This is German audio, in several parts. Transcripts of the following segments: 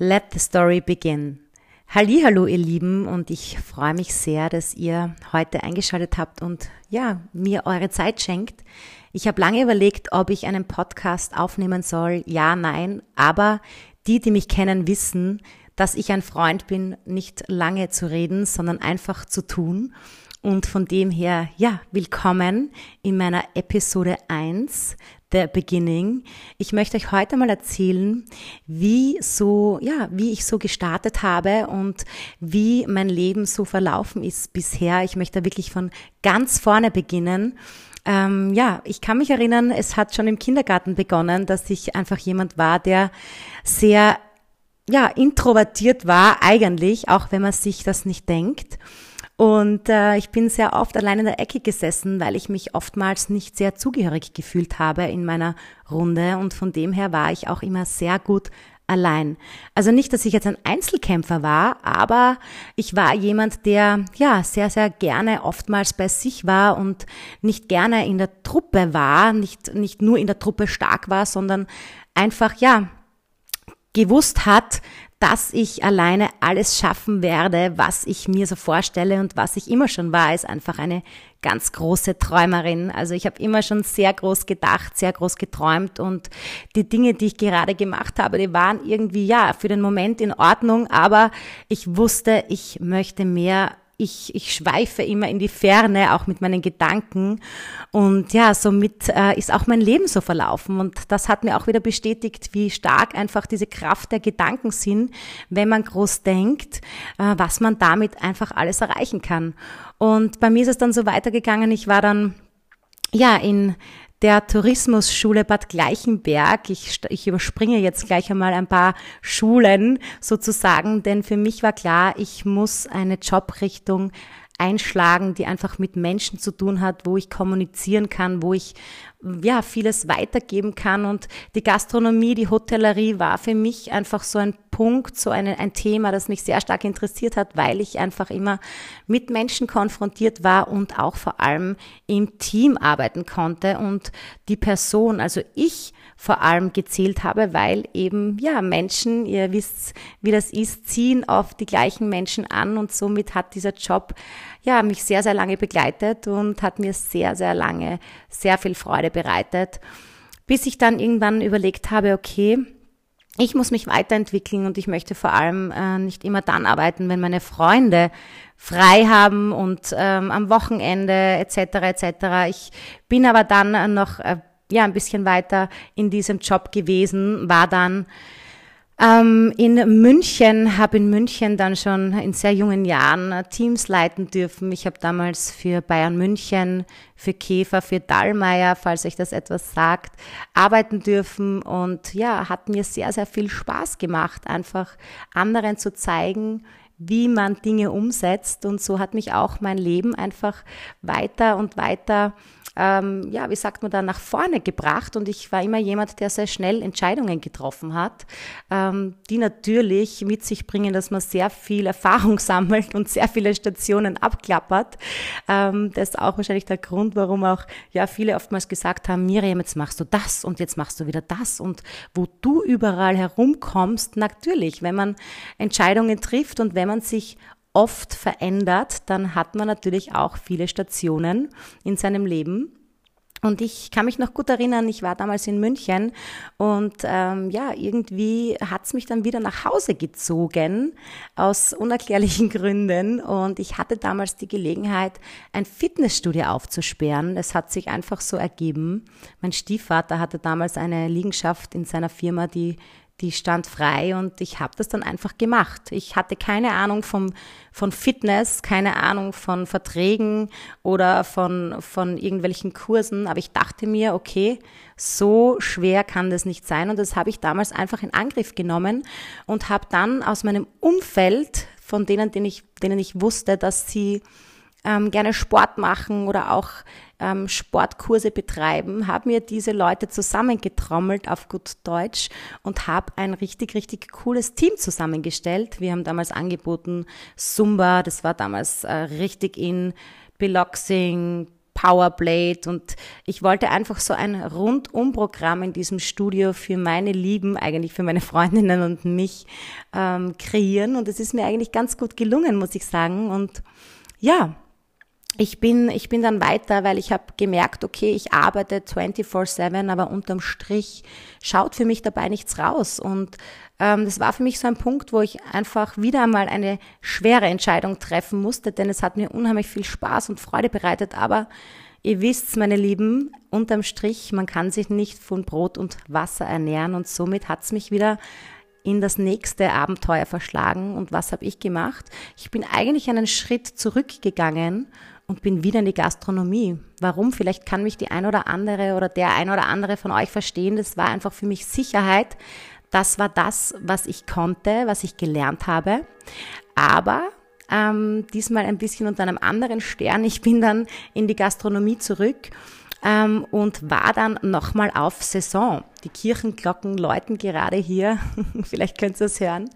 Let the story begin. Hallo, ihr Lieben, und ich freue mich sehr, dass ihr heute eingeschaltet habt und ja, mir eure Zeit schenkt. Ich habe lange überlegt, ob ich einen Podcast aufnehmen soll. Ja, nein, aber die, die mich kennen, wissen, dass ich ein Freund bin, nicht lange zu reden, sondern einfach zu tun. Und von dem her, ja, willkommen in meiner Episode 1 The Beginning. Ich möchte euch heute mal erzählen, wie so, ja, wie ich so gestartet habe und wie mein Leben so verlaufen ist bisher. Ich möchte wirklich von ganz vorne beginnen. Ähm, ja, ich kann mich erinnern, es hat schon im Kindergarten begonnen, dass ich einfach jemand war, der sehr, ja, introvertiert war eigentlich, auch wenn man sich das nicht denkt. Und äh, ich bin sehr oft allein in der Ecke gesessen, weil ich mich oftmals nicht sehr zugehörig gefühlt habe in meiner Runde. Und von dem her war ich auch immer sehr gut allein. Also nicht, dass ich jetzt ein Einzelkämpfer war, aber ich war jemand, der ja sehr, sehr gerne oftmals bei sich war und nicht gerne in der Truppe war, nicht, nicht nur in der Truppe stark war, sondern einfach ja gewusst hat, dass ich alleine alles schaffen werde, was ich mir so vorstelle und was ich immer schon war, ist einfach eine ganz große Träumerin. Also ich habe immer schon sehr groß gedacht, sehr groß geträumt und die Dinge, die ich gerade gemacht habe, die waren irgendwie ja für den Moment in Ordnung, aber ich wusste, ich möchte mehr ich, ich schweife immer in die Ferne, auch mit meinen Gedanken. Und ja, somit äh, ist auch mein Leben so verlaufen. Und das hat mir auch wieder bestätigt, wie stark einfach diese Kraft der Gedanken sind, wenn man groß denkt, äh, was man damit einfach alles erreichen kann. Und bei mir ist es dann so weitergegangen. Ich war dann ja in der Tourismusschule Bad Gleichenberg. Ich, ich überspringe jetzt gleich einmal ein paar Schulen sozusagen, denn für mich war klar, ich muss eine Jobrichtung einschlagen, die einfach mit Menschen zu tun hat, wo ich kommunizieren kann, wo ich ja vieles weitergeben kann. Und die Gastronomie, die Hotellerie war für mich einfach so ein Punkt, so eine, ein Thema, das mich sehr stark interessiert hat, weil ich einfach immer mit Menschen konfrontiert war und auch vor allem im Team arbeiten konnte. Und die Person, also ich vor allem gezählt habe, weil eben, ja, Menschen, ihr wisst, wie das ist, ziehen oft die gleichen Menschen an und somit hat dieser Job, ja, mich sehr, sehr lange begleitet und hat mir sehr, sehr lange sehr viel Freude bereitet, bis ich dann irgendwann überlegt habe, okay, ich muss mich weiterentwickeln und ich möchte vor allem äh, nicht immer dann arbeiten, wenn meine Freunde frei haben und ähm, am Wochenende etc. etc. Ich bin aber dann noch äh, ja ein bisschen weiter in diesem Job gewesen, war dann ähm, in München, habe in München dann schon in sehr jungen Jahren Teams leiten dürfen. Ich habe damals für Bayern München, für Käfer, für Dallmayr, falls euch das etwas sagt, arbeiten dürfen und ja, hat mir sehr, sehr viel Spaß gemacht, einfach anderen zu zeigen, wie man Dinge umsetzt und so hat mich auch mein Leben einfach weiter und weiter ähm, ja, wie sagt man da, nach vorne gebracht. Und ich war immer jemand, der sehr schnell Entscheidungen getroffen hat, ähm, die natürlich mit sich bringen, dass man sehr viel Erfahrung sammelt und sehr viele Stationen abklappert. Ähm, das ist auch wahrscheinlich der Grund, warum auch ja viele oftmals gesagt haben, Miriam, jetzt machst du das und jetzt machst du wieder das. Und wo du überall herumkommst, natürlich, wenn man Entscheidungen trifft und wenn man sich oft verändert, dann hat man natürlich auch viele Stationen in seinem Leben. Und ich kann mich noch gut erinnern, ich war damals in München und ähm, ja, irgendwie hat's mich dann wieder nach Hause gezogen aus unerklärlichen Gründen. Und ich hatte damals die Gelegenheit, ein Fitnessstudio aufzusperren. Es hat sich einfach so ergeben. Mein Stiefvater hatte damals eine Liegenschaft in seiner Firma, die die stand frei und ich habe das dann einfach gemacht. Ich hatte keine Ahnung vom, von Fitness, keine Ahnung von Verträgen oder von, von irgendwelchen Kursen, aber ich dachte mir, okay, so schwer kann das nicht sein und das habe ich damals einfach in Angriff genommen und habe dann aus meinem Umfeld, von denen, denen ich, denen ich wusste, dass sie ähm, gerne Sport machen oder auch ähm, Sportkurse betreiben, habe mir diese Leute zusammengetrommelt auf gut Deutsch und habe ein richtig, richtig cooles Team zusammengestellt. Wir haben damals angeboten Zumba, das war damals äh, richtig in Beloxing, Powerblade und ich wollte einfach so ein Rundumprogramm in diesem Studio für meine Lieben, eigentlich für meine Freundinnen und mich ähm, kreieren und es ist mir eigentlich ganz gut gelungen, muss ich sagen und ja, ich bin, ich bin dann weiter, weil ich habe gemerkt, okay, ich arbeite 24/7, aber unterm Strich schaut für mich dabei nichts raus. Und ähm, das war für mich so ein Punkt, wo ich einfach wieder einmal eine schwere Entscheidung treffen musste, denn es hat mir unheimlich viel Spaß und Freude bereitet. Aber ihr wisst, meine Lieben, unterm Strich, man kann sich nicht von Brot und Wasser ernähren und somit hat's mich wieder in das nächste Abenteuer verschlagen. Und was habe ich gemacht? Ich bin eigentlich einen Schritt zurückgegangen und bin wieder in die Gastronomie. Warum? Vielleicht kann mich die ein oder andere oder der ein oder andere von euch verstehen. Das war einfach für mich Sicherheit. Das war das, was ich konnte, was ich gelernt habe. Aber ähm, diesmal ein bisschen unter einem anderen Stern. Ich bin dann in die Gastronomie zurück ähm, und war dann nochmal auf Saison. Die Kirchenglocken läuten gerade hier, vielleicht könnt ihr es hören.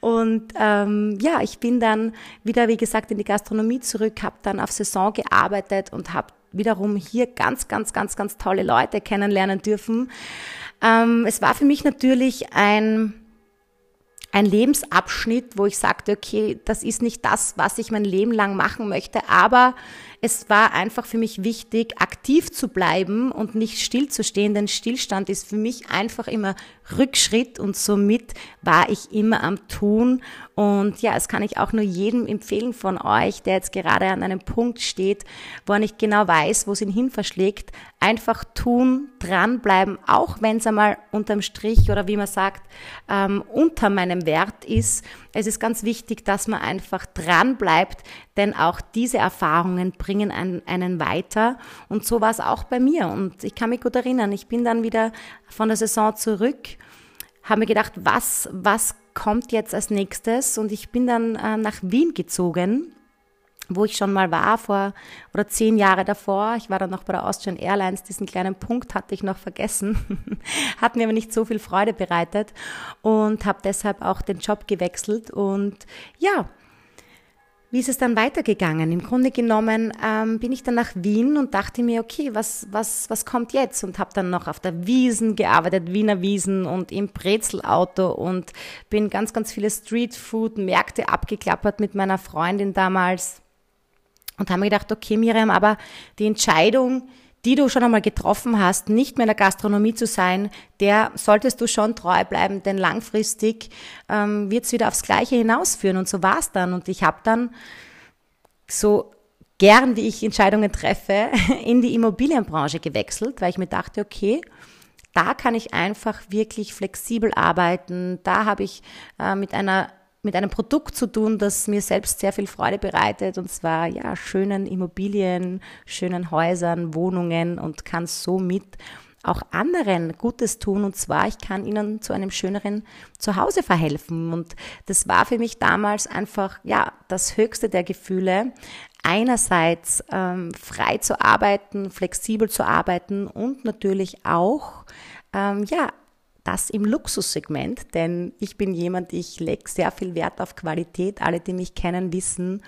Und ähm, ja, ich bin dann wieder, wie gesagt, in die Gastronomie zurück, habe dann auf Saison gearbeitet und habe wiederum hier ganz, ganz, ganz, ganz tolle Leute kennenlernen dürfen. Ähm, es war für mich natürlich ein ein Lebensabschnitt, wo ich sagte, okay, das ist nicht das, was ich mein Leben lang machen möchte, aber es war einfach für mich wichtig, aktiv zu bleiben und nicht stillzustehen, denn Stillstand ist für mich einfach immer Rückschritt und somit war ich immer am Tun. Und ja, es kann ich auch nur jedem empfehlen von euch, der jetzt gerade an einem Punkt steht, wo er nicht genau weiß, wo es ihn hin verschlägt. Einfach tun, dranbleiben, auch wenn es einmal unterm Strich oder wie man sagt, ähm, unter meinem Wert ist. Es ist ganz wichtig, dass man einfach dranbleibt, denn auch diese Erfahrungen bringen einen, einen weiter. Und so war es auch bei mir. Und ich kann mich gut erinnern, ich bin dann wieder von der Saison zurück, habe mir gedacht, was, was kommt jetzt als nächstes? Und ich bin dann äh, nach Wien gezogen wo ich schon mal war vor oder zehn Jahre davor. Ich war dann noch bei der Austrian Airlines. Diesen kleinen Punkt hatte ich noch vergessen. Hat mir aber nicht so viel Freude bereitet und habe deshalb auch den Job gewechselt. Und ja, wie ist es dann weitergegangen? Im Grunde genommen ähm, bin ich dann nach Wien und dachte mir, okay, was, was, was kommt jetzt? Und habe dann noch auf der Wiesen gearbeitet, Wiener Wiesen und im Brezelauto und bin ganz, ganz viele Streetfood-Märkte abgeklappert mit meiner Freundin damals und habe mir gedacht, okay, Miriam, aber die Entscheidung, die du schon einmal getroffen hast, nicht mehr in der Gastronomie zu sein, der solltest du schon treu bleiben, denn langfristig ähm, wird es wieder aufs Gleiche hinausführen. Und so war es dann. Und ich habe dann so gern, wie ich Entscheidungen treffe, in die Immobilienbranche gewechselt, weil ich mir dachte, okay, da kann ich einfach wirklich flexibel arbeiten. Da habe ich äh, mit einer mit einem Produkt zu tun, das mir selbst sehr viel Freude bereitet, und zwar ja schönen Immobilien, schönen Häusern, Wohnungen und kann somit auch anderen Gutes tun. Und zwar ich kann ihnen zu einem schöneren Zuhause verhelfen. Und das war für mich damals einfach ja das höchste der Gefühle einerseits ähm, frei zu arbeiten, flexibel zu arbeiten und natürlich auch ähm, ja das im Luxussegment, denn ich bin jemand, ich lege sehr viel Wert auf Qualität. Alle, die mich kennen, wissen,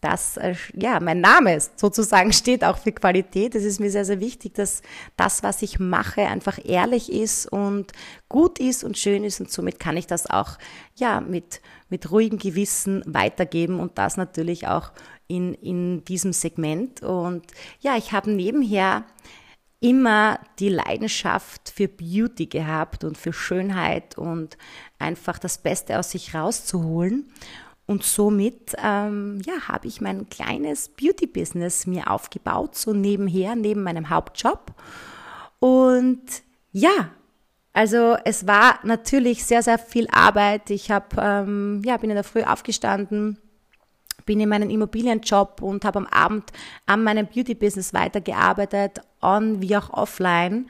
dass äh, ja mein Name sozusagen steht auch für Qualität. Es ist mir sehr sehr wichtig, dass das, was ich mache, einfach ehrlich ist und gut ist und schön ist und somit kann ich das auch ja mit mit ruhigem Gewissen weitergeben und das natürlich auch in in diesem Segment. Und ja, ich habe nebenher immer die Leidenschaft für Beauty gehabt und für Schönheit und einfach das Beste aus sich rauszuholen. Und somit ähm, ja, habe ich mein kleines Beauty-Business mir aufgebaut, so nebenher, neben meinem Hauptjob. Und ja, also es war natürlich sehr, sehr viel Arbeit. Ich hab, ähm, ja, bin in der Früh aufgestanden, bin in meinem Immobilienjob und habe am Abend an meinem Beauty-Business weitergearbeitet, on wie auch offline.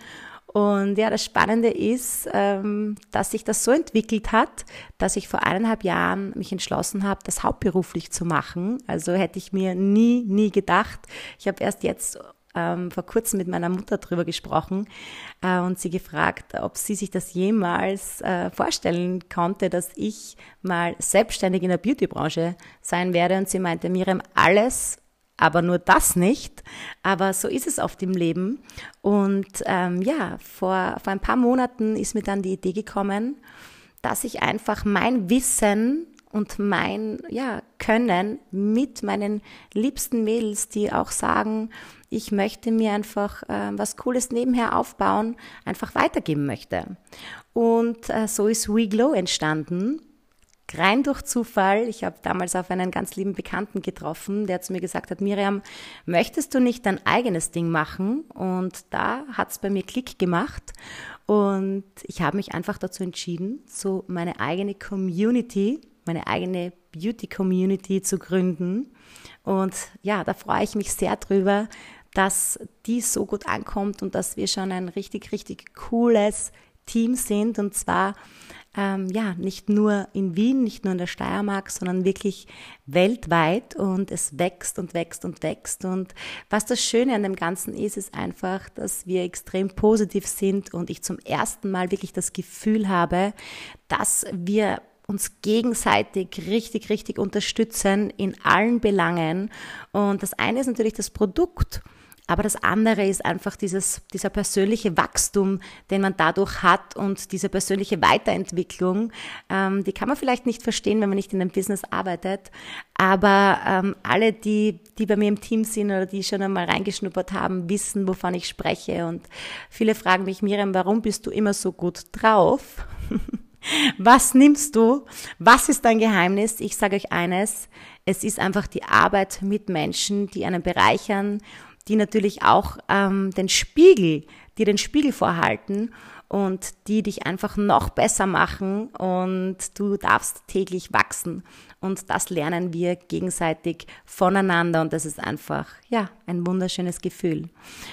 Und ja, das Spannende ist, ähm, dass sich das so entwickelt hat, dass ich vor eineinhalb Jahren mich entschlossen habe, das hauptberuflich zu machen. Also hätte ich mir nie, nie gedacht. Ich habe erst jetzt ähm, vor kurzem mit meiner Mutter drüber gesprochen äh, und sie gefragt, ob sie sich das jemals äh, vorstellen konnte, dass ich mal selbstständig in der Beautybranche sein werde. Und sie meinte, Miriam, alles, aber nur das nicht. Aber so ist es oft im Leben. Und ähm, ja, vor, vor ein paar Monaten ist mir dann die Idee gekommen, dass ich einfach mein Wissen und mein ja, Können mit meinen liebsten Mädels, die auch sagen, ich möchte mir einfach äh, was Cooles nebenher aufbauen, einfach weitergeben möchte. Und äh, so ist WeGlow entstanden rein durch Zufall. Ich habe damals auf einen ganz lieben Bekannten getroffen, der zu mir gesagt hat, Miriam, möchtest du nicht dein eigenes Ding machen? Und da hat es bei mir Klick gemacht. Und ich habe mich einfach dazu entschieden, so meine eigene Community, meine eigene Beauty Community zu gründen. Und ja, da freue ich mich sehr drüber, dass die so gut ankommt und dass wir schon ein richtig, richtig cooles Team sind. Und zwar ähm, ja, nicht nur in Wien, nicht nur in der Steiermark, sondern wirklich weltweit und es wächst und wächst und wächst. Und was das Schöne an dem Ganzen ist, ist einfach, dass wir extrem positiv sind und ich zum ersten Mal wirklich das Gefühl habe, dass wir uns gegenseitig richtig, richtig unterstützen in allen Belangen. Und das eine ist natürlich das Produkt. Aber das andere ist einfach dieses, dieser persönliche Wachstum, den man dadurch hat und diese persönliche Weiterentwicklung. Ähm, die kann man vielleicht nicht verstehen, wenn man nicht in einem Business arbeitet. Aber ähm, alle, die, die bei mir im Team sind oder die schon einmal reingeschnuppert haben, wissen, wovon ich spreche. Und viele fragen mich, Miriam, warum bist du immer so gut drauf? Was nimmst du? Was ist dein Geheimnis? Ich sage euch eines, es ist einfach die Arbeit mit Menschen, die einen bereichern die natürlich auch ähm, den Spiegel, die den Spiegel vorhalten und die dich einfach noch besser machen und du darfst täglich wachsen. Und das lernen wir gegenseitig voneinander und das ist einfach, ja, ein wunderschönes Gefühl.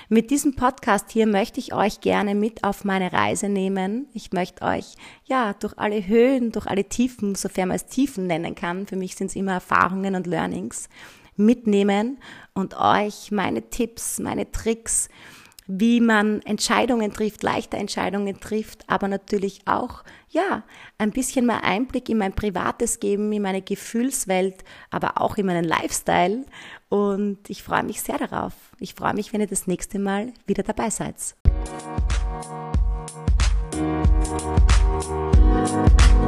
Mit diesem Podcast hier möchte ich euch gerne mit auf meine Reise nehmen. Ich möchte euch, ja, durch alle Höhen, durch alle Tiefen, sofern man es Tiefen nennen kann, für mich sind es immer Erfahrungen und Learnings, mitnehmen und euch meine Tipps, meine Tricks, wie man Entscheidungen trifft, leichter Entscheidungen trifft, aber natürlich auch, ja, ein bisschen mehr Einblick in mein Privates geben, in meine Gefühlswelt, aber auch in meinen Lifestyle. Und ich freue mich sehr darauf. Ich freue mich, wenn ihr das nächste Mal wieder dabei seid.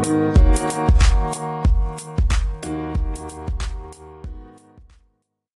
Musik